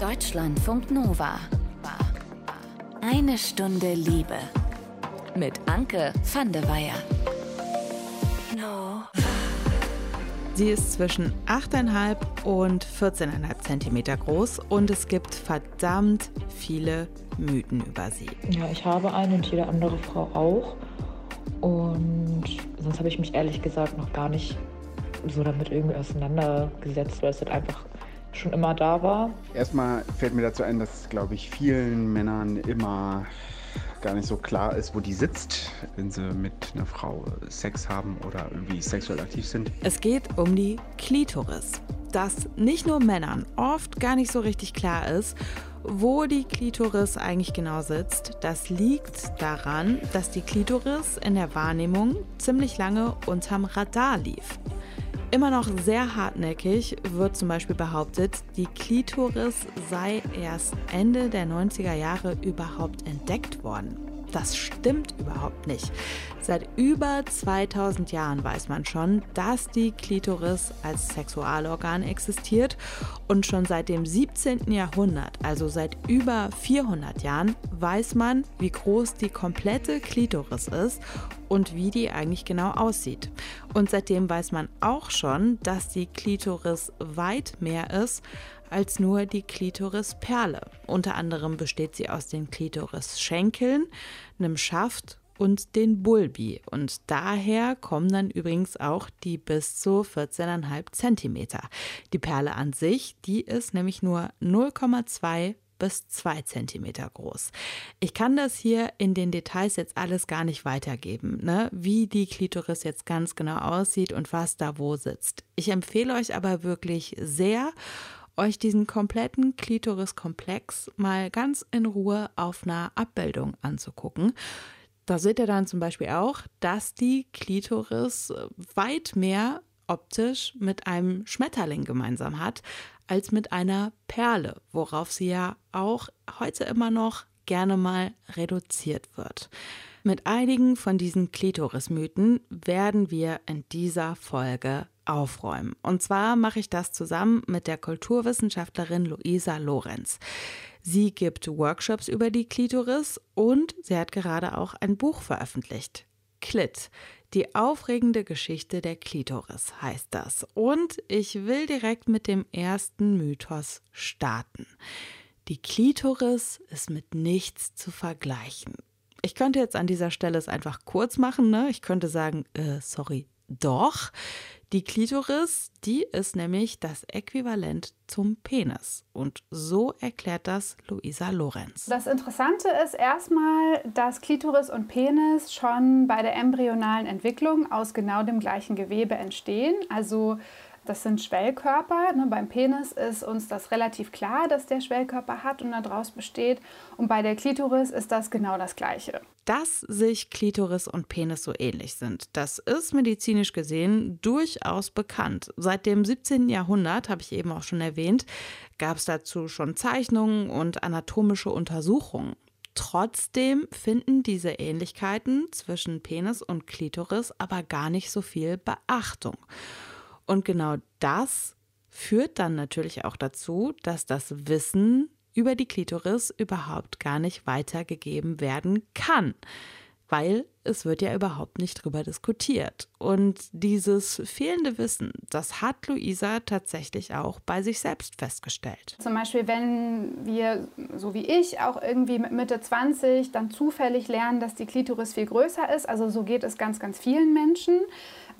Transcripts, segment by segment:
Deutschlandfunk Nova. Eine Stunde Liebe. Mit Anke van de Weyer. Sie ist zwischen 8,5 und 14,5 Zentimeter groß und es gibt verdammt viele Mythen über sie. Ja, ich habe eine und jede andere Frau auch. Und sonst habe ich mich ehrlich gesagt noch gar nicht so damit irgendwie auseinandergesetzt, weil es halt einfach schon immer da war. Erstmal fällt mir dazu ein, dass, glaube ich, vielen Männern immer gar nicht so klar ist, wo die sitzt, wenn sie mit einer Frau Sex haben oder irgendwie sexuell aktiv sind. Es geht um die Klitoris. Dass nicht nur Männern oft gar nicht so richtig klar ist, wo die Klitoris eigentlich genau sitzt, das liegt daran, dass die Klitoris in der Wahrnehmung ziemlich lange unterm Radar lief. Immer noch sehr hartnäckig wird zum Beispiel behauptet, die Klitoris sei erst Ende der 90er Jahre überhaupt entdeckt worden. Das stimmt überhaupt nicht. Seit über 2000 Jahren weiß man schon, dass die Klitoris als Sexualorgan existiert und schon seit dem 17. Jahrhundert, also seit über 400 Jahren, weiß man, wie groß die komplette Klitoris ist und wie die eigentlich genau aussieht. Und seitdem weiß man auch schon, dass die Klitoris weit mehr ist als nur die Klitorisperle. Unter anderem besteht sie aus den Klitorisschenkeln, einem Schaft und den Bulbi. Und daher kommen dann übrigens auch die bis zu 14,5 cm. Die Perle an sich, die ist nämlich nur 0,2 bis 2 cm groß. Ich kann das hier in den Details jetzt alles gar nicht weitergeben, ne? wie die Klitoris jetzt ganz genau aussieht und was da wo sitzt. Ich empfehle euch aber wirklich sehr, euch diesen kompletten Klitoriskomplex mal ganz in Ruhe auf einer Abbildung anzugucken. Da seht ihr dann zum Beispiel auch, dass die Klitoris weit mehr optisch mit einem Schmetterling gemeinsam hat, als mit einer Perle, worauf sie ja auch heute immer noch gerne mal reduziert wird. Mit einigen von diesen Klitorismythen werden wir in dieser Folge aufräumen. Und zwar mache ich das zusammen mit der Kulturwissenschaftlerin Luisa Lorenz. Sie gibt Workshops über die Klitoris und sie hat gerade auch ein Buch veröffentlicht. Klit, die aufregende Geschichte der Klitoris heißt das. Und ich will direkt mit dem ersten Mythos starten. Die Klitoris ist mit nichts zu vergleichen. Ich könnte jetzt an dieser Stelle es einfach kurz machen, ne? Ich könnte sagen, äh, sorry, doch. Die Klitoris, die ist nämlich das Äquivalent zum Penis. Und so erklärt das Luisa Lorenz. Das Interessante ist erstmal, dass Klitoris und Penis schon bei der embryonalen Entwicklung aus genau dem gleichen Gewebe entstehen. Also das sind Schwellkörper. Ne, beim Penis ist uns das relativ klar, dass der Schwellkörper hat und daraus besteht. Und bei der Klitoris ist das genau das Gleiche. Dass sich Klitoris und Penis so ähnlich sind, das ist medizinisch gesehen durchaus bekannt. Seit dem 17. Jahrhundert, habe ich eben auch schon erwähnt, gab es dazu schon Zeichnungen und anatomische Untersuchungen. Trotzdem finden diese Ähnlichkeiten zwischen Penis und Klitoris aber gar nicht so viel Beachtung. Und genau das führt dann natürlich auch dazu, dass das Wissen über die Klitoris überhaupt gar nicht weitergegeben werden kann, weil es wird ja überhaupt nicht drüber diskutiert. Und dieses fehlende Wissen, das hat Luisa tatsächlich auch bei sich selbst festgestellt. Zum Beispiel, wenn wir, so wie ich, auch irgendwie mit Mitte 20 dann zufällig lernen, dass die Klitoris viel größer ist, also so geht es ganz, ganz vielen Menschen,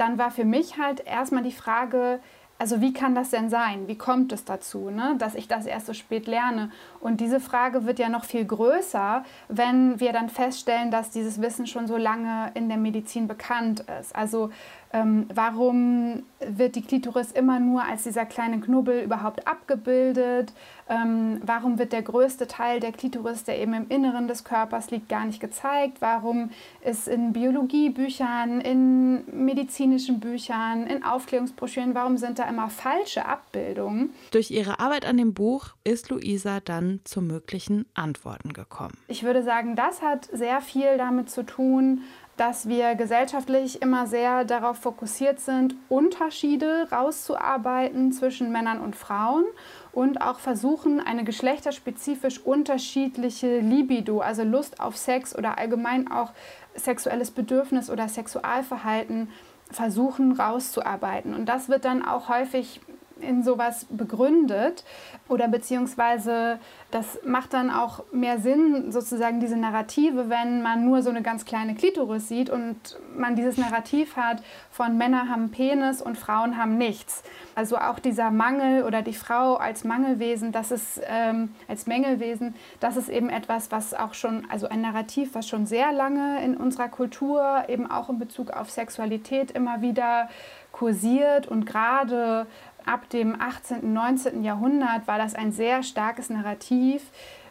dann war für mich halt erstmal die Frage, also wie kann das denn sein? Wie kommt es dazu, ne? dass ich das erst so spät lerne? Und diese Frage wird ja noch viel größer, wenn wir dann feststellen, dass dieses Wissen schon so lange in der Medizin bekannt ist. Also ähm, warum wird die Klitoris immer nur als dieser kleine Knubbel überhaupt abgebildet? Ähm, warum wird der größte Teil der Klitoris, der eben im Inneren des Körpers liegt, gar nicht gezeigt? Warum ist in Biologiebüchern, in medizinischen Büchern, in Aufklärungsbroschüren, warum sind da immer falsche Abbildungen? Durch ihre Arbeit an dem Buch ist Luisa dann zu möglichen Antworten gekommen. Ich würde sagen, das hat sehr viel damit zu tun, dass wir gesellschaftlich immer sehr darauf fokussiert sind, Unterschiede rauszuarbeiten zwischen Männern und Frauen und auch versuchen, eine geschlechterspezifisch unterschiedliche Libido, also Lust auf Sex oder allgemein auch sexuelles Bedürfnis oder Sexualverhalten versuchen rauszuarbeiten. Und das wird dann auch häufig in sowas begründet oder beziehungsweise das macht dann auch mehr Sinn, sozusagen diese Narrative, wenn man nur so eine ganz kleine Klitoris sieht und man dieses Narrativ hat von Männer haben Penis und Frauen haben nichts. Also auch dieser Mangel oder die Frau als Mangelwesen, das ist ähm, als Mängelwesen, das ist eben etwas, was auch schon, also ein Narrativ, was schon sehr lange in unserer Kultur eben auch in Bezug auf Sexualität immer wieder kursiert und gerade ab dem 18., 19. Jahrhundert war das ein sehr starkes Narrativ,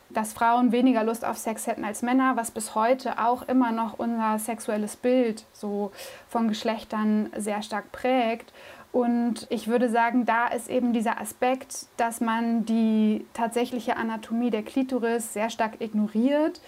dass Frauen weniger Lust auf Sex hätten als Männer, was bis heute auch immer noch unser sexuelles Bild so von Geschlechtern sehr stark prägt. Und ich würde sagen, da ist eben dieser Aspekt, dass man die tatsächliche Anatomie der Klitoris sehr stark ignoriert,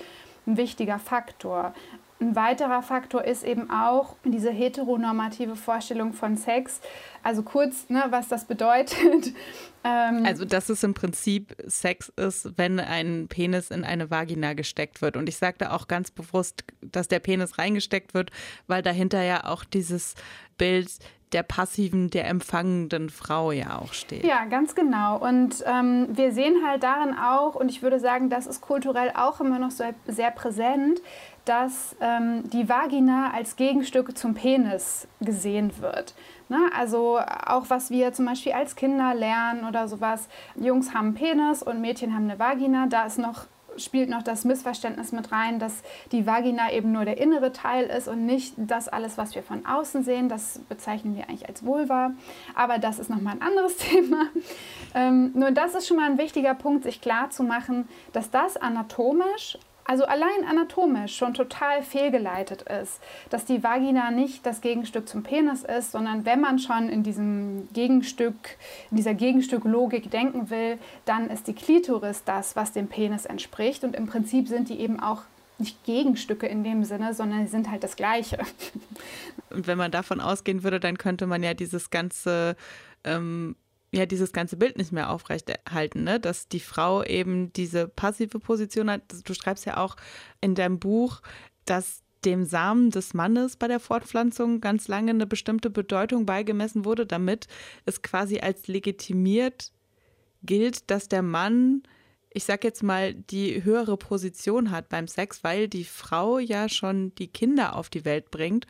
ein wichtiger Faktor. Ein weiterer Faktor ist eben auch diese heteronormative Vorstellung von Sex. Also kurz, ne, was das bedeutet. Ähm also, dass es im Prinzip Sex ist, wenn ein Penis in eine Vagina gesteckt wird. Und ich sagte auch ganz bewusst, dass der Penis reingesteckt wird, weil dahinter ja auch dieses Bild der passiven, der empfangenden Frau ja auch steht. Ja, ganz genau. Und ähm, wir sehen halt darin auch, und ich würde sagen, das ist kulturell auch immer noch so sehr präsent, dass ähm, die Vagina als Gegenstück zum Penis gesehen wird. Ne? Also auch was wir zum Beispiel als Kinder lernen oder sowas. Jungs haben Penis und Mädchen haben eine Vagina. Da ist noch spielt noch das Missverständnis mit rein, dass die Vagina eben nur der innere Teil ist und nicht das alles, was wir von außen sehen. Das bezeichnen wir eigentlich als Vulva. Aber das ist nochmal ein anderes Thema. Ähm, nur das ist schon mal ein wichtiger Punkt, sich klar zu machen, dass das anatomisch also allein anatomisch schon total fehlgeleitet ist, dass die Vagina nicht das Gegenstück zum Penis ist, sondern wenn man schon in diesem Gegenstück, in dieser Gegenstücklogik denken will, dann ist die Klitoris das, was dem Penis entspricht und im Prinzip sind die eben auch nicht Gegenstücke in dem Sinne, sondern sie sind halt das Gleiche. Und wenn man davon ausgehen würde, dann könnte man ja dieses ganze ähm, ja dieses ganze Bild nicht mehr aufrechterhalten, ne? dass die Frau eben diese passive Position hat. Du schreibst ja auch in deinem Buch, dass dem Samen des Mannes bei der Fortpflanzung ganz lange eine bestimmte Bedeutung beigemessen wurde, damit es quasi als legitimiert gilt, dass der Mann, ich sag jetzt mal, die höhere Position hat beim Sex, weil die Frau ja schon die Kinder auf die Welt bringt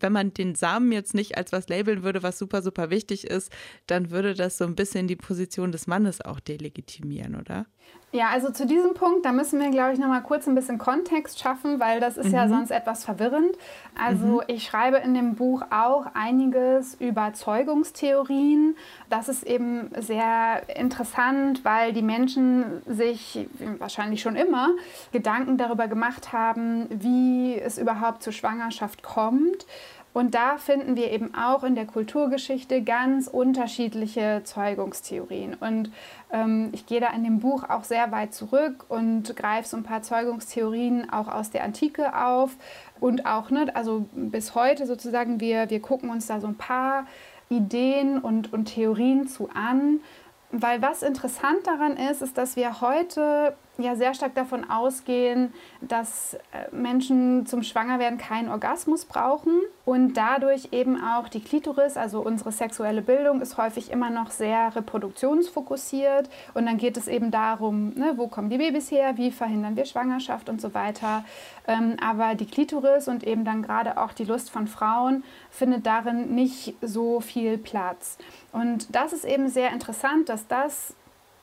wenn man den Samen jetzt nicht als was labeln würde, was super, super wichtig ist, dann würde das so ein bisschen die Position des Mannes auch delegitimieren, oder? Ja, also zu diesem Punkt, da müssen wir, glaube ich, noch mal kurz ein bisschen Kontext schaffen, weil das ist mhm. ja sonst etwas verwirrend. Also mhm. ich schreibe in dem Buch auch einiges über Zeugungstheorien. Das ist eben sehr interessant, weil die Menschen sich wahrscheinlich schon immer Gedanken darüber gemacht haben, wie es überhaupt zur Schwangerschaft kommt. Und da finden wir eben auch in der Kulturgeschichte ganz unterschiedliche Zeugungstheorien. Und ähm, ich gehe da in dem Buch auch sehr weit zurück und greife so ein paar Zeugungstheorien auch aus der Antike auf. Und auch, ne, also bis heute sozusagen, wir, wir gucken uns da so ein paar Ideen und, und Theorien zu an. Weil was interessant daran ist, ist, dass wir heute ja sehr stark davon ausgehen, dass äh, Menschen zum Schwangerwerden keinen Orgasmus brauchen und dadurch eben auch die Klitoris, also unsere sexuelle Bildung, ist häufig immer noch sehr reproduktionsfokussiert und dann geht es eben darum, ne, wo kommen die Babys her, wie verhindern wir Schwangerschaft und so weiter. Ähm, aber die Klitoris und eben dann gerade auch die Lust von Frauen findet darin nicht so viel Platz. Und das ist eben sehr interessant, dass das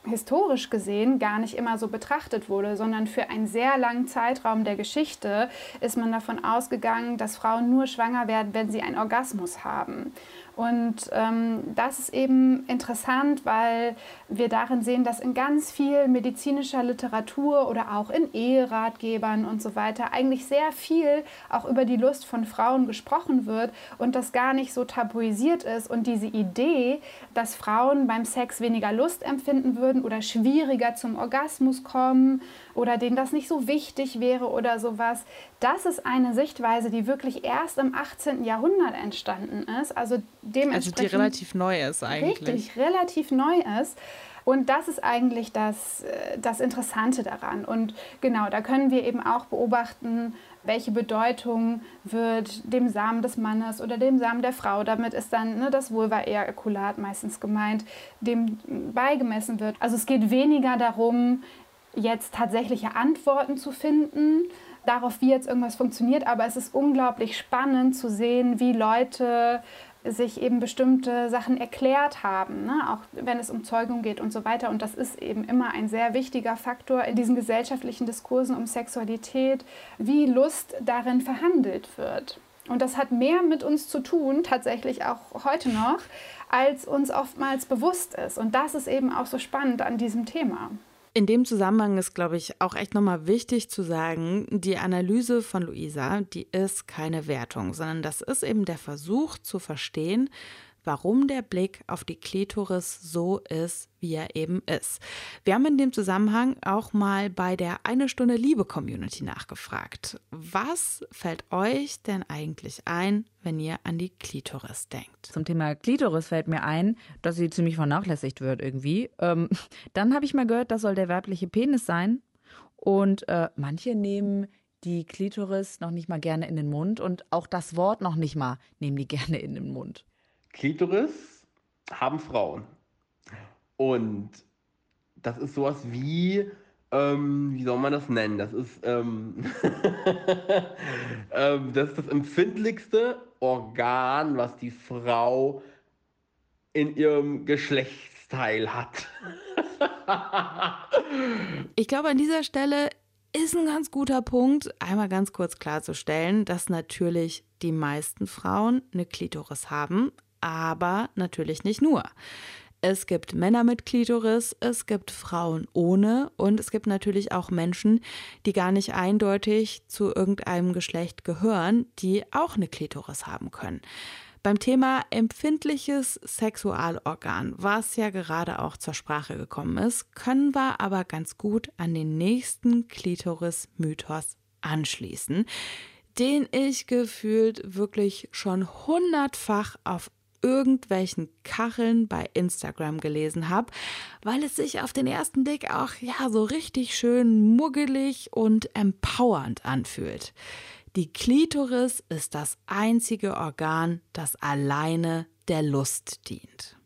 historisch gesehen gar nicht immer so betrachtet wurde, sondern für einen sehr langen Zeitraum der Geschichte ist man davon ausgegangen, dass Frauen nur schwanger werden, wenn sie einen Orgasmus haben. Und ähm, das ist eben interessant, weil wir darin sehen, dass in ganz viel medizinischer Literatur oder auch in Eheratgebern und so weiter eigentlich sehr viel auch über die Lust von Frauen gesprochen wird und das gar nicht so tabuisiert ist. Und diese Idee, dass Frauen beim Sex weniger Lust empfinden würden oder schwieriger zum Orgasmus kommen oder denen das nicht so wichtig wäre oder sowas, das ist eine Sichtweise, die wirklich erst im 18. Jahrhundert entstanden ist. Also dementsprechend. Also die relativ neu ist eigentlich. Richtig, relativ neu ist. Und das ist eigentlich das, äh, das Interessante daran. Und genau, da können wir eben auch beobachten, welche Bedeutung wird dem Samen des Mannes oder dem Samen der Frau, damit ist dann ne, das Vulva-Ejakulat meistens gemeint, dem beigemessen wird. Also es geht weniger darum, jetzt tatsächliche Antworten zu finden, darauf, wie jetzt irgendwas funktioniert, aber es ist unglaublich spannend zu sehen, wie Leute sich eben bestimmte Sachen erklärt haben, ne? auch wenn es um Zeugung geht und so weiter. Und das ist eben immer ein sehr wichtiger Faktor in diesen gesellschaftlichen Diskursen um Sexualität, wie Lust darin verhandelt wird. Und das hat mehr mit uns zu tun, tatsächlich auch heute noch, als uns oftmals bewusst ist. Und das ist eben auch so spannend an diesem Thema. In dem Zusammenhang ist, glaube ich, auch echt nochmal wichtig zu sagen, die Analyse von Luisa, die ist keine Wertung, sondern das ist eben der Versuch zu verstehen, warum der Blick auf die Klitoris so ist, wie er eben ist. Wir haben in dem Zusammenhang auch mal bei der Eine Stunde Liebe Community nachgefragt. Was fällt euch denn eigentlich ein, wenn ihr an die Klitoris denkt? Zum Thema Klitoris fällt mir ein, dass sie ziemlich vernachlässigt wird irgendwie. Ähm, dann habe ich mal gehört, das soll der weibliche Penis sein. Und äh, manche nehmen die Klitoris noch nicht mal gerne in den Mund und auch das Wort noch nicht mal nehmen die gerne in den Mund. Klitoris haben Frauen. Und das ist sowas wie, ähm, wie soll man das nennen? Das ist, ähm, ähm, das ist das empfindlichste Organ, was die Frau in ihrem Geschlechtsteil hat. ich glaube, an dieser Stelle ist ein ganz guter Punkt, einmal ganz kurz klarzustellen, dass natürlich die meisten Frauen eine Klitoris haben, aber natürlich nicht nur. Es gibt Männer mit Klitoris, es gibt Frauen ohne und es gibt natürlich auch Menschen, die gar nicht eindeutig zu irgendeinem Geschlecht gehören, die auch eine Klitoris haben können. Beim Thema empfindliches Sexualorgan, was ja gerade auch zur Sprache gekommen ist, können wir aber ganz gut an den nächsten Klitoris-Mythos anschließen, den ich gefühlt wirklich schon hundertfach auf irgendwelchen Kacheln bei Instagram gelesen habe, weil es sich auf den ersten Blick auch ja so richtig schön muggelig und empowernd anfühlt. Die Klitoris ist das einzige Organ, das alleine der Lust dient.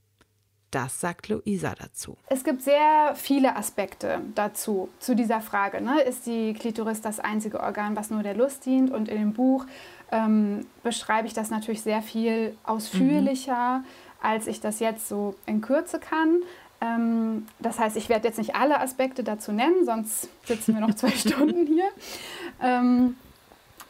Das sagt Luisa dazu. Es gibt sehr viele Aspekte dazu, zu dieser Frage. Ne? Ist die Klitoris das einzige Organ, was nur der Lust dient? Und in dem Buch ähm, beschreibe ich das natürlich sehr viel ausführlicher, mhm. als ich das jetzt so in Kürze kann. Ähm, das heißt, ich werde jetzt nicht alle Aspekte dazu nennen, sonst sitzen wir noch zwei Stunden hier. Ähm,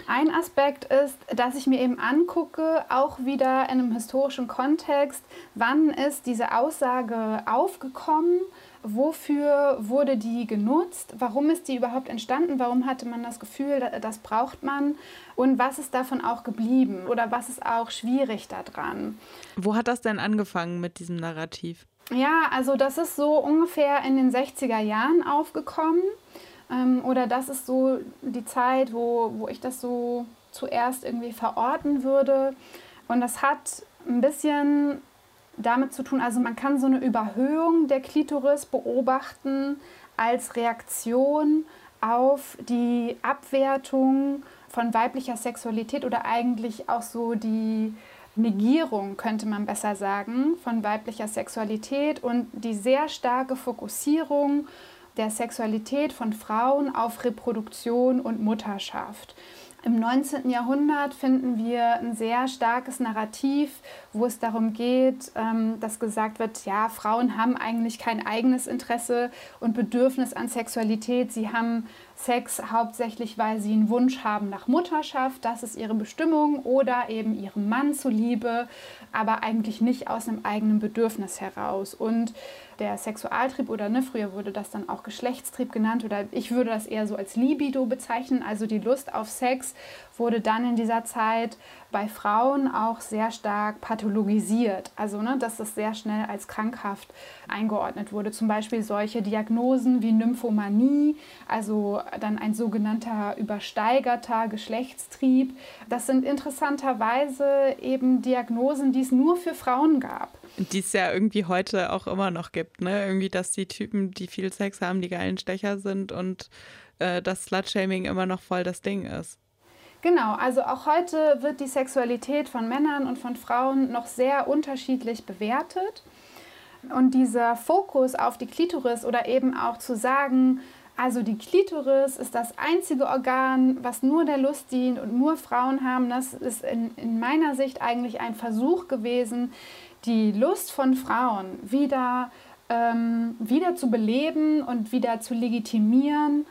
ein Aspekt ist, dass ich mir eben angucke, auch wieder in einem historischen Kontext, wann ist diese Aussage aufgekommen wofür wurde die genutzt? Warum ist die überhaupt entstanden? Warum hatte man das Gefühl, das braucht man? Und was ist davon auch geblieben? Oder was ist auch schwierig daran? Wo hat das denn angefangen mit diesem Narrativ? Ja, also das ist so ungefähr in den 60er Jahren aufgekommen. Ähm, oder das ist so die Zeit, wo, wo ich das so zuerst irgendwie verorten würde. Und das hat ein bisschen damit zu tun, also man kann so eine Überhöhung der Klitoris beobachten als Reaktion auf die Abwertung von weiblicher Sexualität oder eigentlich auch so die Negierung, könnte man besser sagen, von weiblicher Sexualität und die sehr starke Fokussierung der Sexualität von Frauen auf Reproduktion und Mutterschaft. Im 19. Jahrhundert finden wir ein sehr starkes Narrativ, wo es darum geht, ähm, dass gesagt wird, ja, Frauen haben eigentlich kein eigenes Interesse und Bedürfnis an Sexualität. Sie haben Sex hauptsächlich, weil sie einen Wunsch haben nach Mutterschaft, das ist ihre Bestimmung, oder eben ihrem Mann zuliebe, aber eigentlich nicht aus einem eigenen Bedürfnis heraus. Und der Sexualtrieb oder ne, früher wurde das dann auch Geschlechtstrieb genannt oder ich würde das eher so als Libido bezeichnen, also die Lust auf Sex wurde dann in dieser Zeit bei Frauen auch sehr stark pathologisiert, also ne, dass das sehr schnell als krankhaft eingeordnet wurde. Zum Beispiel solche Diagnosen wie Nymphomanie, also dann ein sogenannter übersteigerter Geschlechtstrieb. Das sind interessanterweise eben Diagnosen, die es nur für Frauen gab. Die es ja irgendwie heute auch immer noch gibt, ne? Irgendwie, dass die Typen, die viel Sex haben, die geilen Stecher sind und äh, das Slutshaming immer noch voll das Ding ist. Genau, also auch heute wird die Sexualität von Männern und von Frauen noch sehr unterschiedlich bewertet. Und dieser Fokus auf die Klitoris oder eben auch zu sagen, also die Klitoris ist das einzige Organ, was nur der Lust dient und nur Frauen haben, das ist in, in meiner Sicht eigentlich ein Versuch gewesen, die Lust von Frauen wieder, ähm, wieder zu beleben und wieder zu legitimieren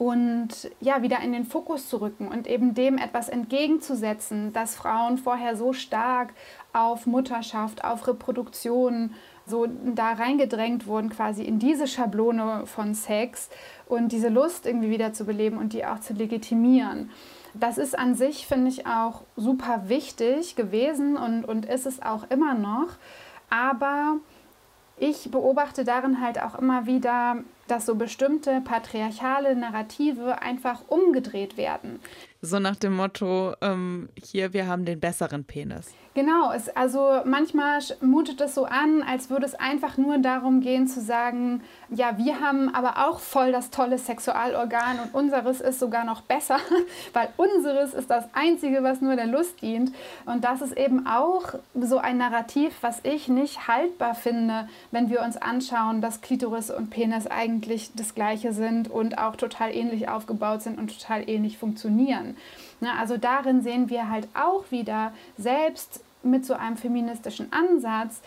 und ja, wieder in den Fokus zu rücken und eben dem etwas entgegenzusetzen, dass Frauen vorher so stark auf Mutterschaft, auf Reproduktion so da reingedrängt wurden, quasi in diese Schablone von Sex und diese Lust irgendwie wieder zu beleben und die auch zu legitimieren. Das ist an sich, finde ich, auch super wichtig gewesen und, und ist es auch immer noch. Aber ich beobachte darin halt auch immer wieder, dass so bestimmte patriarchale Narrative einfach umgedreht werden. So nach dem Motto, ähm, hier, wir haben den besseren Penis. Genau, es, also manchmal mutet es so an, als würde es einfach nur darum gehen zu sagen, ja, wir haben aber auch voll das tolle Sexualorgan und unseres ist sogar noch besser, weil unseres ist das Einzige, was nur der Lust dient. Und das ist eben auch so ein Narrativ, was ich nicht haltbar finde, wenn wir uns anschauen, dass Klitoris und Penis eigentlich das gleiche sind und auch total ähnlich aufgebaut sind und total ähnlich funktionieren. Ne, also darin sehen wir halt auch wieder selbst mit so einem feministischen Ansatz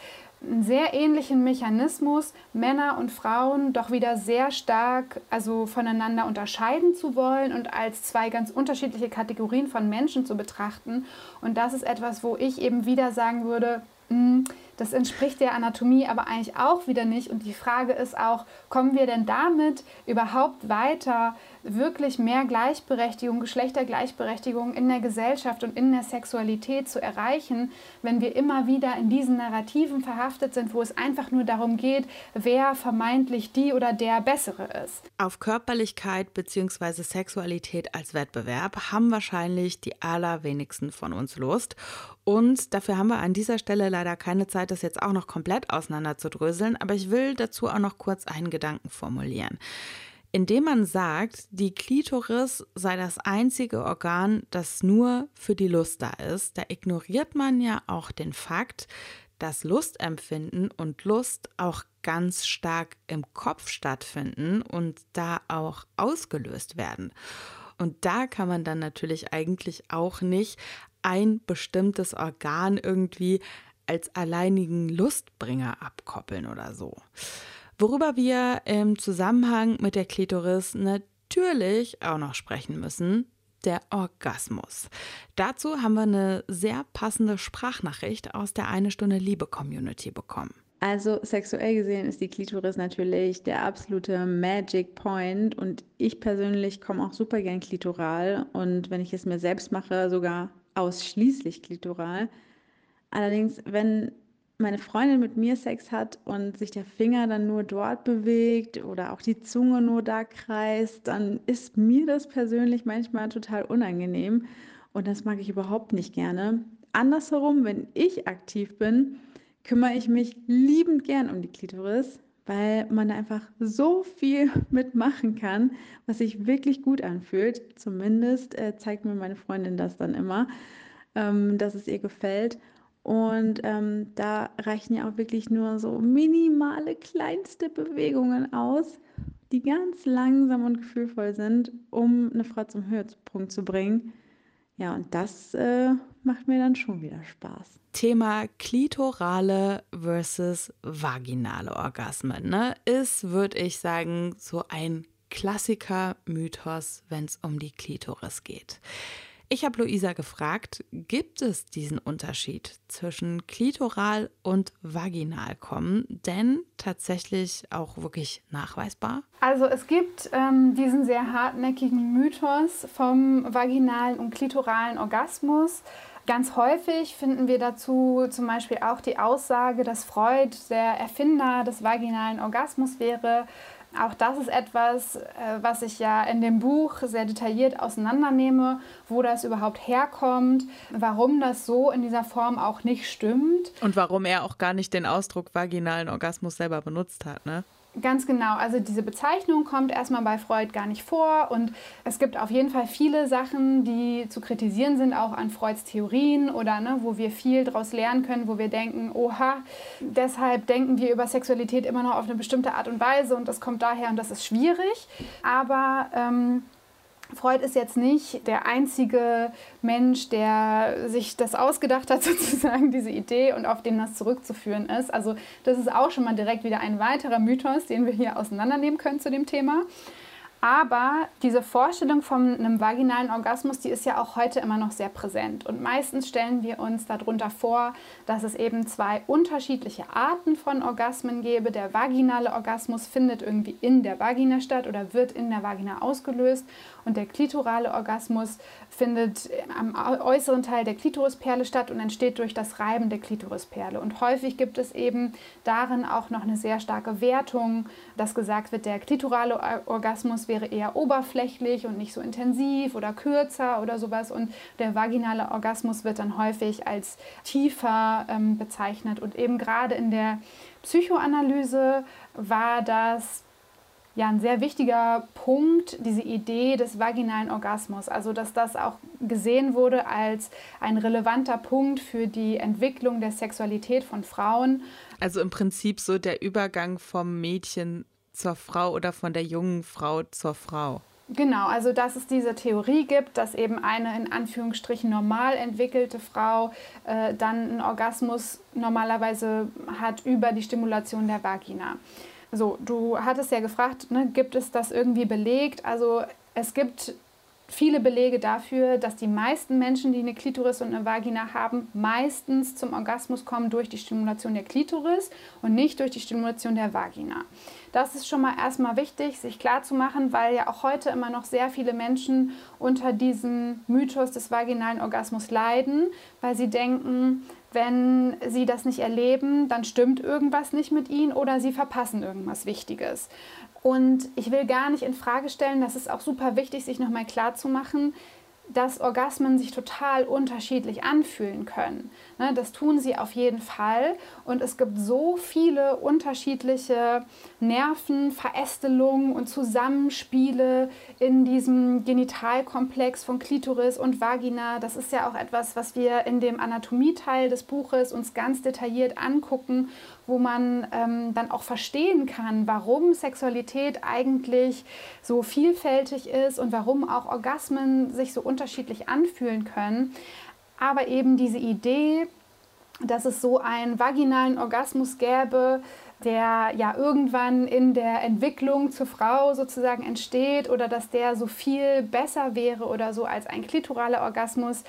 einen sehr ähnlichen Mechanismus, Männer und Frauen doch wieder sehr stark also voneinander unterscheiden zu wollen und als zwei ganz unterschiedliche Kategorien von Menschen zu betrachten. Und das ist etwas, wo ich eben wieder sagen würde, hm, das entspricht der Anatomie aber eigentlich auch wieder nicht. Und die Frage ist auch, kommen wir denn damit überhaupt weiter, wirklich mehr Gleichberechtigung, Geschlechtergleichberechtigung in der Gesellschaft und in der Sexualität zu erreichen, wenn wir immer wieder in diesen Narrativen verhaftet sind, wo es einfach nur darum geht, wer vermeintlich die oder der Bessere ist. Auf Körperlichkeit bzw. Sexualität als Wettbewerb haben wahrscheinlich die allerwenigsten von uns Lust. Und dafür haben wir an dieser Stelle leider keine Zeit, das jetzt auch noch komplett auseinanderzudröseln, aber ich will dazu auch noch kurz einen Gedanken formulieren indem man sagt, die Klitoris sei das einzige Organ, das nur für die Lust da ist, da ignoriert man ja auch den Fakt, dass Lustempfinden und Lust auch ganz stark im Kopf stattfinden und da auch ausgelöst werden. Und da kann man dann natürlich eigentlich auch nicht ein bestimmtes Organ irgendwie als alleinigen Lustbringer abkoppeln oder so. Worüber wir im Zusammenhang mit der Klitoris natürlich auch noch sprechen müssen, der Orgasmus. Dazu haben wir eine sehr passende Sprachnachricht aus der Eine Stunde Liebe Community bekommen. Also sexuell gesehen ist die Klitoris natürlich der absolute Magic Point und ich persönlich komme auch super gern klitoral und wenn ich es mir selbst mache, sogar ausschließlich klitoral. Allerdings, wenn meine Freundin mit mir Sex hat und sich der Finger dann nur dort bewegt oder auch die Zunge nur da kreist, dann ist mir das persönlich manchmal total unangenehm und das mag ich überhaupt nicht gerne. Andersherum, wenn ich aktiv bin, kümmere ich mich liebend gern um die Klitoris, weil man einfach so viel mitmachen kann, was sich wirklich gut anfühlt. Zumindest äh, zeigt mir meine Freundin das dann immer, ähm, dass es ihr gefällt. Und ähm, da reichen ja auch wirklich nur so minimale, kleinste Bewegungen aus, die ganz langsam und gefühlvoll sind, um eine Frau zum Höhepunkt zu bringen. Ja, und das äh, macht mir dann schon wieder Spaß. Thema klitorale versus vaginale Orgasmen ne, ist, würde ich sagen, so ein Klassiker-Mythos, wenn es um die Klitoris geht. Ich habe Luisa gefragt, gibt es diesen Unterschied zwischen klitoral und vaginal kommen? Denn tatsächlich auch wirklich nachweisbar? Also es gibt ähm, diesen sehr hartnäckigen Mythos vom vaginalen und klitoralen Orgasmus. Ganz häufig finden wir dazu zum Beispiel auch die Aussage, dass Freud der Erfinder des vaginalen Orgasmus wäre. Auch das ist etwas, äh, was ich ja in dem Buch sehr detailliert auseinandernehme, wo das überhaupt herkommt, warum das so in dieser Form auch nicht stimmt. Und warum er auch gar nicht den Ausdruck vaginalen Orgasmus selber benutzt hat, ne? Ganz genau. Also diese Bezeichnung kommt erstmal bei Freud gar nicht vor und es gibt auf jeden Fall viele Sachen, die zu kritisieren sind, auch an Freuds Theorien oder ne, wo wir viel daraus lernen können, wo wir denken, oha, deshalb denken wir über Sexualität immer noch auf eine bestimmte Art und Weise und das kommt daher und das ist schwierig. Aber ähm, Freud ist jetzt nicht der einzige Mensch, der sich das ausgedacht hat, sozusagen diese Idee und auf den das zurückzuführen ist. Also das ist auch schon mal direkt wieder ein weiterer Mythos, den wir hier auseinandernehmen können zu dem Thema. Aber diese Vorstellung von einem vaginalen Orgasmus, die ist ja auch heute immer noch sehr präsent. Und meistens stellen wir uns darunter vor, dass es eben zwei unterschiedliche Arten von Orgasmen gäbe. Der vaginale Orgasmus findet irgendwie in der Vagina statt oder wird in der Vagina ausgelöst. Und der klitorale Orgasmus findet am äußeren Teil der Klitorisperle statt und entsteht durch das Reiben der Klitorisperle. Und häufig gibt es eben darin auch noch eine sehr starke Wertung, dass gesagt wird, der klitorale Orgasmus wäre eher oberflächlich und nicht so intensiv oder kürzer oder sowas. Und der vaginale Orgasmus wird dann häufig als tiefer ähm, bezeichnet. Und eben gerade in der Psychoanalyse war das ja ein sehr wichtiger Punkt, diese Idee des vaginalen Orgasmus. Also dass das auch gesehen wurde als ein relevanter Punkt für die Entwicklung der Sexualität von Frauen. Also im Prinzip so der Übergang vom Mädchen zur Frau oder von der jungen Frau zur Frau. Genau, also dass es diese Theorie gibt, dass eben eine in Anführungsstrichen normal entwickelte Frau äh, dann einen Orgasmus normalerweise hat über die Stimulation der Vagina. So, du hattest ja gefragt, ne, gibt es das irgendwie belegt? Also es gibt viele Belege dafür, dass die meisten Menschen, die eine Klitoris und eine Vagina haben, meistens zum Orgasmus kommen durch die Stimulation der Klitoris und nicht durch die Stimulation der Vagina. Das ist schon mal erstmal wichtig, sich klarzumachen, weil ja auch heute immer noch sehr viele Menschen unter diesem Mythos des vaginalen Orgasmus leiden, weil sie denken, wenn sie das nicht erleben, dann stimmt irgendwas nicht mit ihnen oder sie verpassen irgendwas Wichtiges. Und ich will gar nicht in Frage stellen, das ist auch super wichtig, sich nochmal klar zu machen, dass Orgasmen sich total unterschiedlich anfühlen können. Ne, das tun sie auf jeden Fall. Und es gibt so viele unterschiedliche Nerven, Verästelungen und Zusammenspiele in diesem Genitalkomplex von Klitoris und Vagina. Das ist ja auch etwas, was wir in dem Anatomieteil des Buches uns ganz detailliert angucken wo man ähm, dann auch verstehen kann, warum Sexualität eigentlich so vielfältig ist und warum auch Orgasmen sich so unterschiedlich anfühlen können. Aber eben diese Idee, dass es so einen vaginalen Orgasmus gäbe, der ja irgendwann in der Entwicklung zur Frau sozusagen entsteht oder dass der so viel besser wäre oder so als ein klitoraler Orgasmus.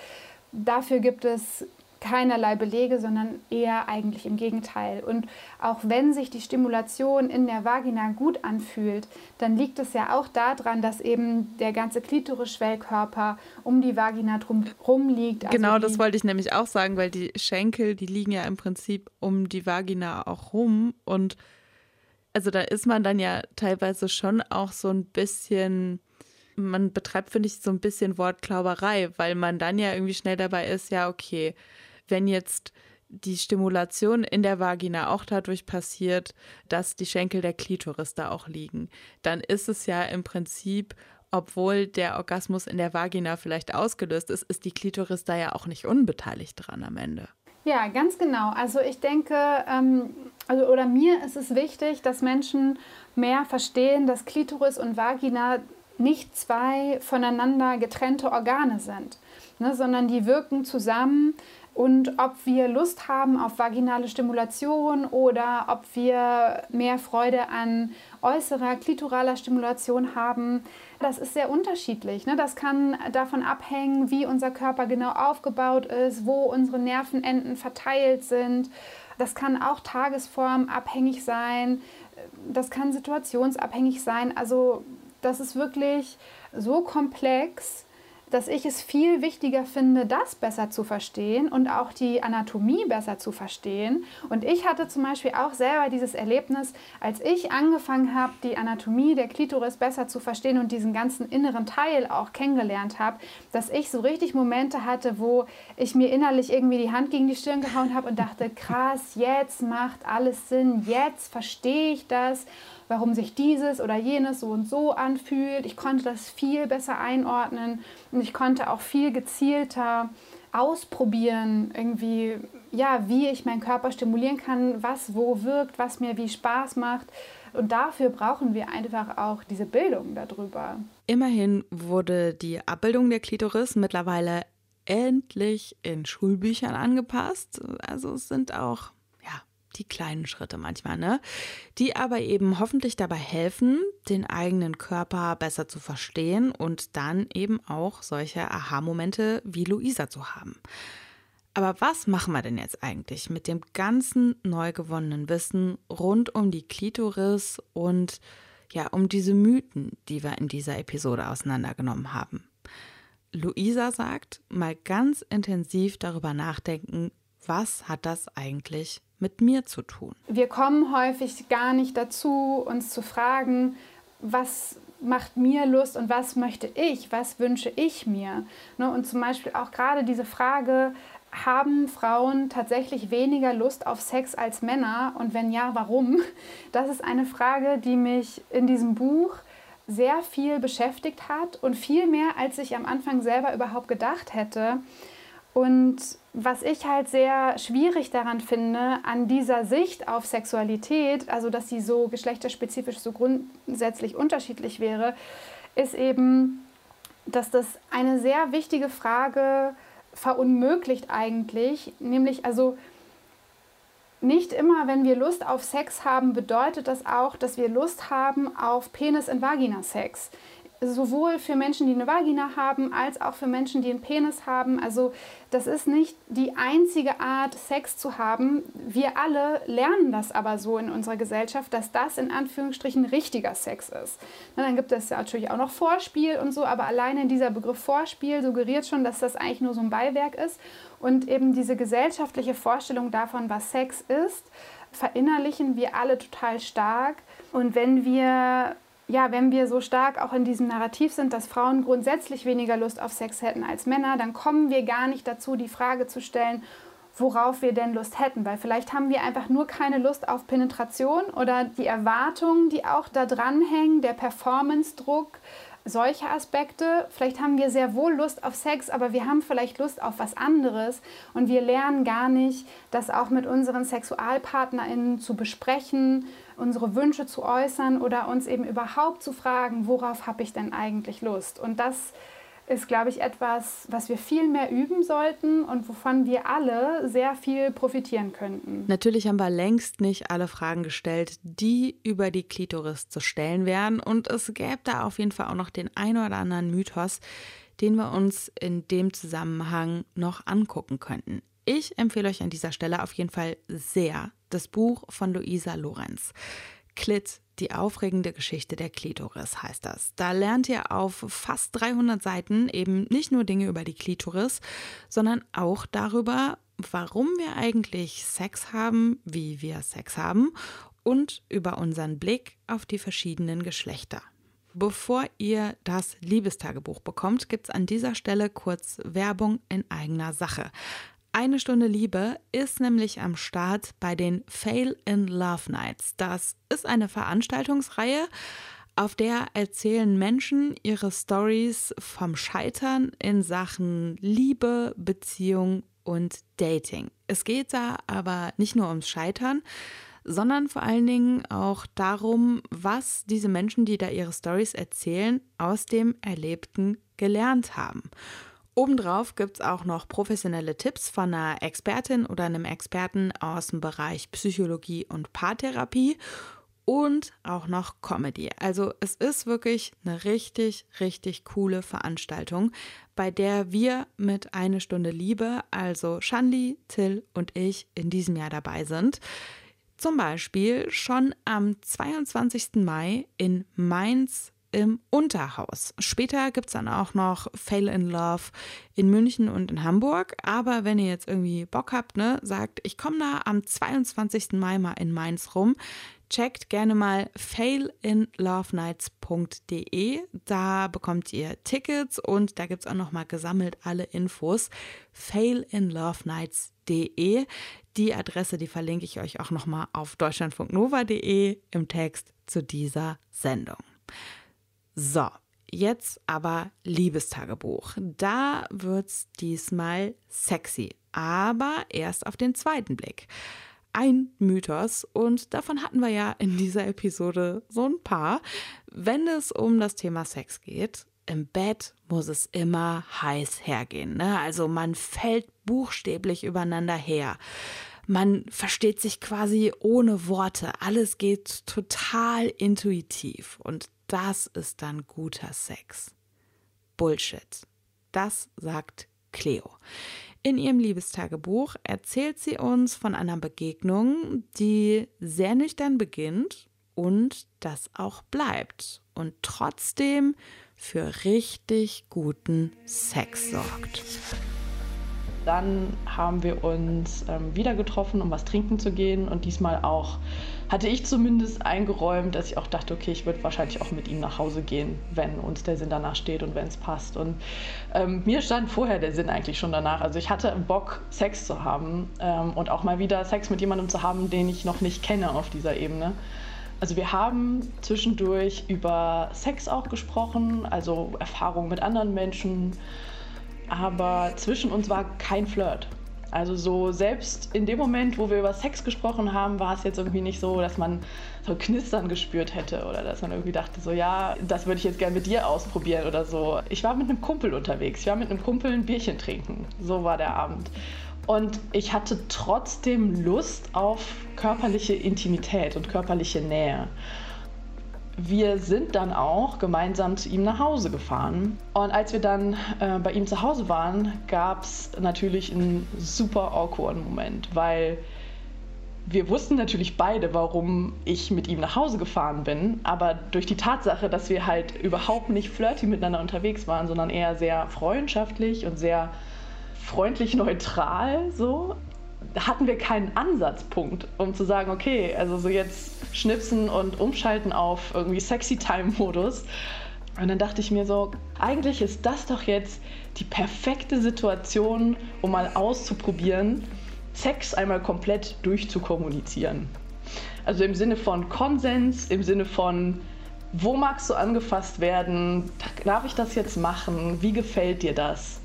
Dafür gibt es keinerlei Belege, sondern eher eigentlich im Gegenteil. Und auch wenn sich die Stimulation in der Vagina gut anfühlt, dann liegt es ja auch daran, dass eben der ganze Klitoris-Schwellkörper um die Vagina drum liegt. Also genau, das wollte ich nämlich auch sagen, weil die Schenkel, die liegen ja im Prinzip um die Vagina auch rum und also da ist man dann ja teilweise schon auch so ein bisschen man betreibt, finde ich, so ein bisschen Wortklauberei, weil man dann ja irgendwie schnell dabei ist, ja, okay, wenn jetzt die Stimulation in der Vagina auch dadurch passiert, dass die Schenkel der Klitoris da auch liegen, dann ist es ja im Prinzip, obwohl der Orgasmus in der Vagina vielleicht ausgelöst ist, ist die Klitoris da ja auch nicht unbeteiligt dran am Ende. Ja, ganz genau. Also ich denke, ähm, also oder mir ist es wichtig, dass Menschen mehr verstehen, dass Klitoris und Vagina nicht zwei voneinander getrennte Organe sind, ne, sondern die wirken zusammen. Und ob wir Lust haben auf vaginale Stimulation oder ob wir mehr Freude an äußerer klitoraler Stimulation haben, das ist sehr unterschiedlich. Ne? Das kann davon abhängen, wie unser Körper genau aufgebaut ist, wo unsere Nervenenden verteilt sind. Das kann auch tagesformabhängig sein. Das kann situationsabhängig sein. Also das ist wirklich so komplex, dass ich es viel wichtiger finde, das besser zu verstehen und auch die Anatomie besser zu verstehen. Und ich hatte zum Beispiel auch selber dieses Erlebnis, als ich angefangen habe, die Anatomie der Klitoris besser zu verstehen und diesen ganzen inneren Teil auch kennengelernt habe, dass ich so richtig Momente hatte, wo ich mir innerlich irgendwie die Hand gegen die Stirn gehauen habe und dachte, krass, jetzt macht alles Sinn, jetzt verstehe ich das warum sich dieses oder jenes so und so anfühlt. Ich konnte das viel besser einordnen und ich konnte auch viel gezielter ausprobieren, irgendwie, ja, wie ich meinen Körper stimulieren kann, was wo wirkt, was mir wie Spaß macht. Und dafür brauchen wir einfach auch diese Bildung darüber. Immerhin wurde die Abbildung der Klitoris mittlerweile endlich in Schulbüchern angepasst. Also es sind auch die kleinen Schritte manchmal, ne? Die aber eben hoffentlich dabei helfen, den eigenen Körper besser zu verstehen und dann eben auch solche Aha-Momente wie Luisa zu haben. Aber was machen wir denn jetzt eigentlich mit dem ganzen neu gewonnenen Wissen rund um die Klitoris und ja, um diese Mythen, die wir in dieser Episode auseinandergenommen haben? Luisa sagt, mal ganz intensiv darüber nachdenken, was hat das eigentlich mit mir zu tun? Wir kommen häufig gar nicht dazu, uns zu fragen, was macht mir Lust und was möchte ich, was wünsche ich mir. Ne, und zum Beispiel auch gerade diese Frage, haben Frauen tatsächlich weniger Lust auf Sex als Männer? Und wenn ja, warum? Das ist eine Frage, die mich in diesem Buch sehr viel beschäftigt hat und viel mehr, als ich am Anfang selber überhaupt gedacht hätte. Und was ich halt sehr schwierig daran finde, an dieser Sicht auf Sexualität, also dass sie so geschlechterspezifisch so grundsätzlich unterschiedlich wäre, ist eben, dass das eine sehr wichtige Frage verunmöglicht eigentlich, nämlich also nicht immer, wenn wir Lust auf Sex haben, bedeutet das auch, dass wir Lust haben auf Penis-in-Vagina-Sex sowohl für Menschen, die eine Vagina haben, als auch für Menschen, die einen Penis haben. Also das ist nicht die einzige Art, Sex zu haben. Wir alle lernen das aber so in unserer Gesellschaft, dass das in Anführungsstrichen richtiger Sex ist. Na, dann gibt es ja natürlich auch noch Vorspiel und so, aber alleine dieser Begriff Vorspiel suggeriert schon, dass das eigentlich nur so ein Beiwerk ist. Und eben diese gesellschaftliche Vorstellung davon, was Sex ist, verinnerlichen wir alle total stark. Und wenn wir ja, wenn wir so stark auch in diesem Narrativ sind, dass Frauen grundsätzlich weniger Lust auf Sex hätten als Männer, dann kommen wir gar nicht dazu, die Frage zu stellen, worauf wir denn Lust hätten. Weil vielleicht haben wir einfach nur keine Lust auf Penetration oder die Erwartungen, die auch da dranhängen, der Performance-Druck, solche Aspekte. Vielleicht haben wir sehr wohl Lust auf Sex, aber wir haben vielleicht Lust auf was anderes und wir lernen gar nicht, das auch mit unseren SexualpartnerInnen zu besprechen, unsere Wünsche zu äußern oder uns eben überhaupt zu fragen, worauf habe ich denn eigentlich Lust? Und das ist, glaube ich, etwas, was wir viel mehr üben sollten und wovon wir alle sehr viel profitieren könnten. Natürlich haben wir längst nicht alle Fragen gestellt, die über die Klitoris zu stellen wären. Und es gäbe da auf jeden Fall auch noch den ein oder anderen Mythos, den wir uns in dem Zusammenhang noch angucken könnten. Ich empfehle euch an dieser Stelle auf jeden Fall sehr das Buch von Luisa Lorenz. Klit, die aufregende Geschichte der Klitoris heißt das. Da lernt ihr auf fast 300 Seiten eben nicht nur Dinge über die Klitoris, sondern auch darüber, warum wir eigentlich Sex haben, wie wir Sex haben und über unseren Blick auf die verschiedenen Geschlechter. Bevor ihr das Liebestagebuch bekommt, gibt es an dieser Stelle kurz Werbung in eigener Sache. Eine Stunde Liebe ist nämlich am Start bei den Fail in Love Nights. Das ist eine Veranstaltungsreihe, auf der erzählen Menschen ihre Stories vom Scheitern in Sachen Liebe, Beziehung und Dating. Es geht da aber nicht nur ums Scheitern, sondern vor allen Dingen auch darum, was diese Menschen, die da ihre Stories erzählen, aus dem Erlebten gelernt haben. Obendrauf gibt es auch noch professionelle Tipps von einer Expertin oder einem Experten aus dem Bereich Psychologie und Paartherapie und auch noch Comedy. Also es ist wirklich eine richtig, richtig coole Veranstaltung, bei der wir mit Eine Stunde Liebe, also Shanli, Till und ich in diesem Jahr dabei sind. Zum Beispiel schon am 22. Mai in Mainz im Unterhaus. Später gibt es dann auch noch Fail in Love in München und in Hamburg. Aber wenn ihr jetzt irgendwie Bock habt, ne, sagt, ich komme da am 22. Mai mal in Mainz rum, checkt gerne mal failinlovenights.de. Da bekommt ihr Tickets und da gibt es auch nochmal gesammelt alle Infos. failinlovenights.de. Die Adresse, die verlinke ich euch auch nochmal auf deutschlandfunknova.de im Text zu dieser Sendung. So, jetzt aber Liebestagebuch. Da wird's diesmal sexy, aber erst auf den zweiten Blick. Ein Mythos und davon hatten wir ja in dieser Episode so ein paar. Wenn es um das Thema Sex geht, im Bett muss es immer heiß hergehen. Ne? Also man fällt buchstäblich übereinander her. Man versteht sich quasi ohne Worte. Alles geht total intuitiv. Und das ist dann guter Sex. Bullshit. Das sagt Cleo. In ihrem Liebestagebuch erzählt sie uns von einer Begegnung, die sehr nüchtern beginnt und das auch bleibt und trotzdem für richtig guten Sex sorgt. Dann haben wir uns ähm, wieder getroffen, um was trinken zu gehen. Und diesmal auch hatte ich zumindest eingeräumt, dass ich auch dachte, okay, ich würde wahrscheinlich auch mit ihm nach Hause gehen, wenn uns der Sinn danach steht und wenn es passt. Und ähm, mir stand vorher der Sinn eigentlich schon danach. Also ich hatte Bock, Sex zu haben ähm, und auch mal wieder Sex mit jemandem zu haben, den ich noch nicht kenne auf dieser Ebene. Also wir haben zwischendurch über Sex auch gesprochen, also Erfahrungen mit anderen Menschen aber zwischen uns war kein Flirt. Also so selbst in dem Moment, wo wir über Sex gesprochen haben, war es jetzt irgendwie nicht so, dass man so Knistern gespürt hätte oder dass man irgendwie dachte, so ja, das würde ich jetzt gerne mit dir ausprobieren oder so. Ich war mit einem Kumpel unterwegs. Ich war mit einem Kumpel ein Bierchen trinken. So war der Abend. Und ich hatte trotzdem Lust auf körperliche Intimität und körperliche Nähe wir sind dann auch gemeinsam zu ihm nach Hause gefahren. Und als wir dann äh, bei ihm zu Hause waren, gab es natürlich einen super awkward Moment, weil wir wussten natürlich beide, warum ich mit ihm nach Hause gefahren bin, aber durch die Tatsache, dass wir halt überhaupt nicht flirty miteinander unterwegs waren, sondern eher sehr freundschaftlich und sehr freundlich neutral so, hatten wir keinen Ansatzpunkt, um zu sagen, okay, also so jetzt schnipsen und umschalten auf irgendwie Sexy Time Modus. Und dann dachte ich mir so, eigentlich ist das doch jetzt die perfekte Situation, um mal auszuprobieren, Sex einmal komplett durchzukommunizieren. Also im Sinne von Konsens, im Sinne von, wo magst du angefasst werden? Darf ich das jetzt machen? Wie gefällt dir das?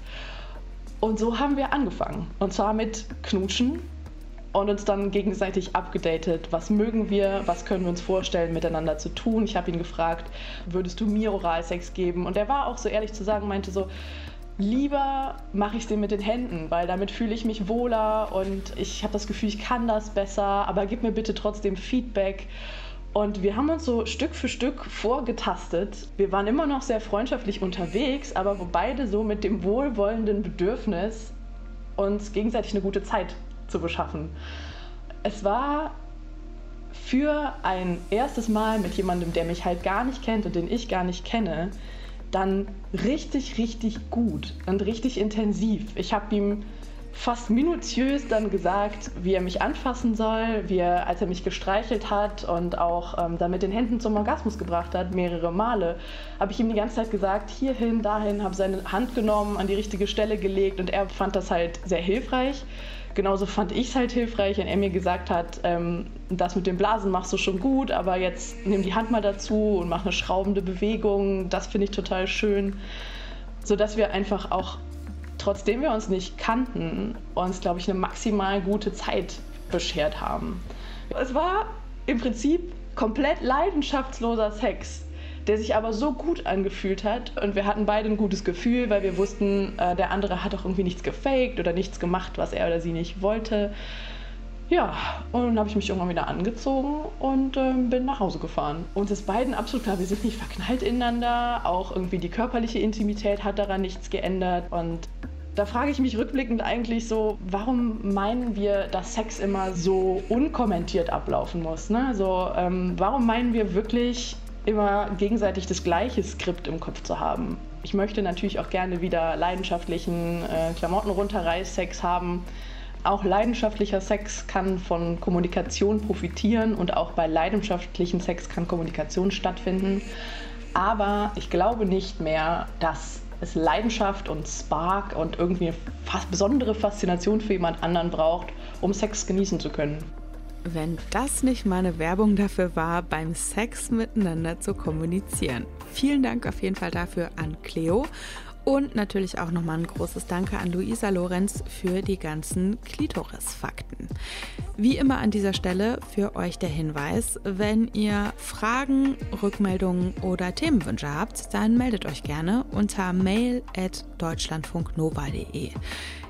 Und so haben wir angefangen. Und zwar mit Knutschen und uns dann gegenseitig abgedatet. Was mögen wir? Was können wir uns vorstellen, miteinander zu tun? Ich habe ihn gefragt, würdest du mir Oralsex geben? Und er war auch so ehrlich zu sagen, meinte so, lieber mache ich es dir mit den Händen, weil damit fühle ich mich wohler und ich habe das Gefühl, ich kann das besser, aber gib mir bitte trotzdem Feedback. Und wir haben uns so Stück für Stück vorgetastet. Wir waren immer noch sehr freundschaftlich unterwegs, aber wo beide so mit dem wohlwollenden Bedürfnis, uns gegenseitig eine gute Zeit zu beschaffen. Es war für ein erstes Mal mit jemandem, der mich halt gar nicht kennt und den ich gar nicht kenne, dann richtig, richtig gut und richtig intensiv. Ich habe ihm fast minutiös dann gesagt, wie er mich anfassen soll, wie er, als er mich gestreichelt hat und auch ähm, dann mit den Händen zum Orgasmus gebracht hat, mehrere Male, habe ich ihm die ganze Zeit gesagt, hierhin, dahin, habe seine Hand genommen, an die richtige Stelle gelegt und er fand das halt sehr hilfreich. Genauso fand ich es halt hilfreich, wenn er mir gesagt hat, ähm, das mit dem Blasen machst du schon gut, aber jetzt nimm die Hand mal dazu und mach eine schraubende Bewegung. Das finde ich total schön. Sodass wir einfach auch trotzdem wir uns nicht kannten, uns, glaube ich, eine maximal gute Zeit beschert haben. Es war im Prinzip komplett leidenschaftsloser Sex der sich aber so gut angefühlt hat und wir hatten beide ein gutes Gefühl, weil wir wussten, äh, der andere hat auch irgendwie nichts gefaked oder nichts gemacht, was er oder sie nicht wollte. Ja, und dann habe ich mich irgendwann wieder angezogen und äh, bin nach Hause gefahren. Uns ist beiden absolut klar, wir sind nicht verknallt ineinander. Auch irgendwie die körperliche Intimität hat daran nichts geändert. Und da frage ich mich rückblickend eigentlich so, warum meinen wir, dass Sex immer so unkommentiert ablaufen muss? Ne? So, ähm, warum meinen wir wirklich, immer gegenseitig das gleiche Skript im Kopf zu haben. Ich möchte natürlich auch gerne wieder leidenschaftlichen äh, Klamotten runterreiß Sex haben. Auch leidenschaftlicher Sex kann von Kommunikation profitieren und auch bei leidenschaftlichen Sex kann Kommunikation stattfinden. Aber ich glaube nicht mehr, dass es Leidenschaft und Spark und irgendwie eine besondere Faszination für jemand anderen braucht, um Sex genießen zu können. Wenn das nicht meine Werbung dafür war, beim Sex miteinander zu kommunizieren. Vielen Dank auf jeden Fall dafür an Cleo. Und natürlich auch nochmal ein großes Danke an Luisa Lorenz für die ganzen Klitoris-Fakten. Wie immer an dieser Stelle für euch der Hinweis, wenn ihr Fragen, Rückmeldungen oder Themenwünsche habt, dann meldet euch gerne unter mail at deutschlandfunknova.de.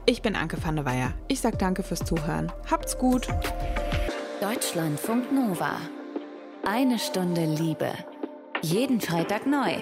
Ich bin Anke van der Weyer. Ich sage danke fürs Zuhören. Habt's gut! Deutschlandfunk Nova. Eine Stunde Liebe. Jeden Freitag neu.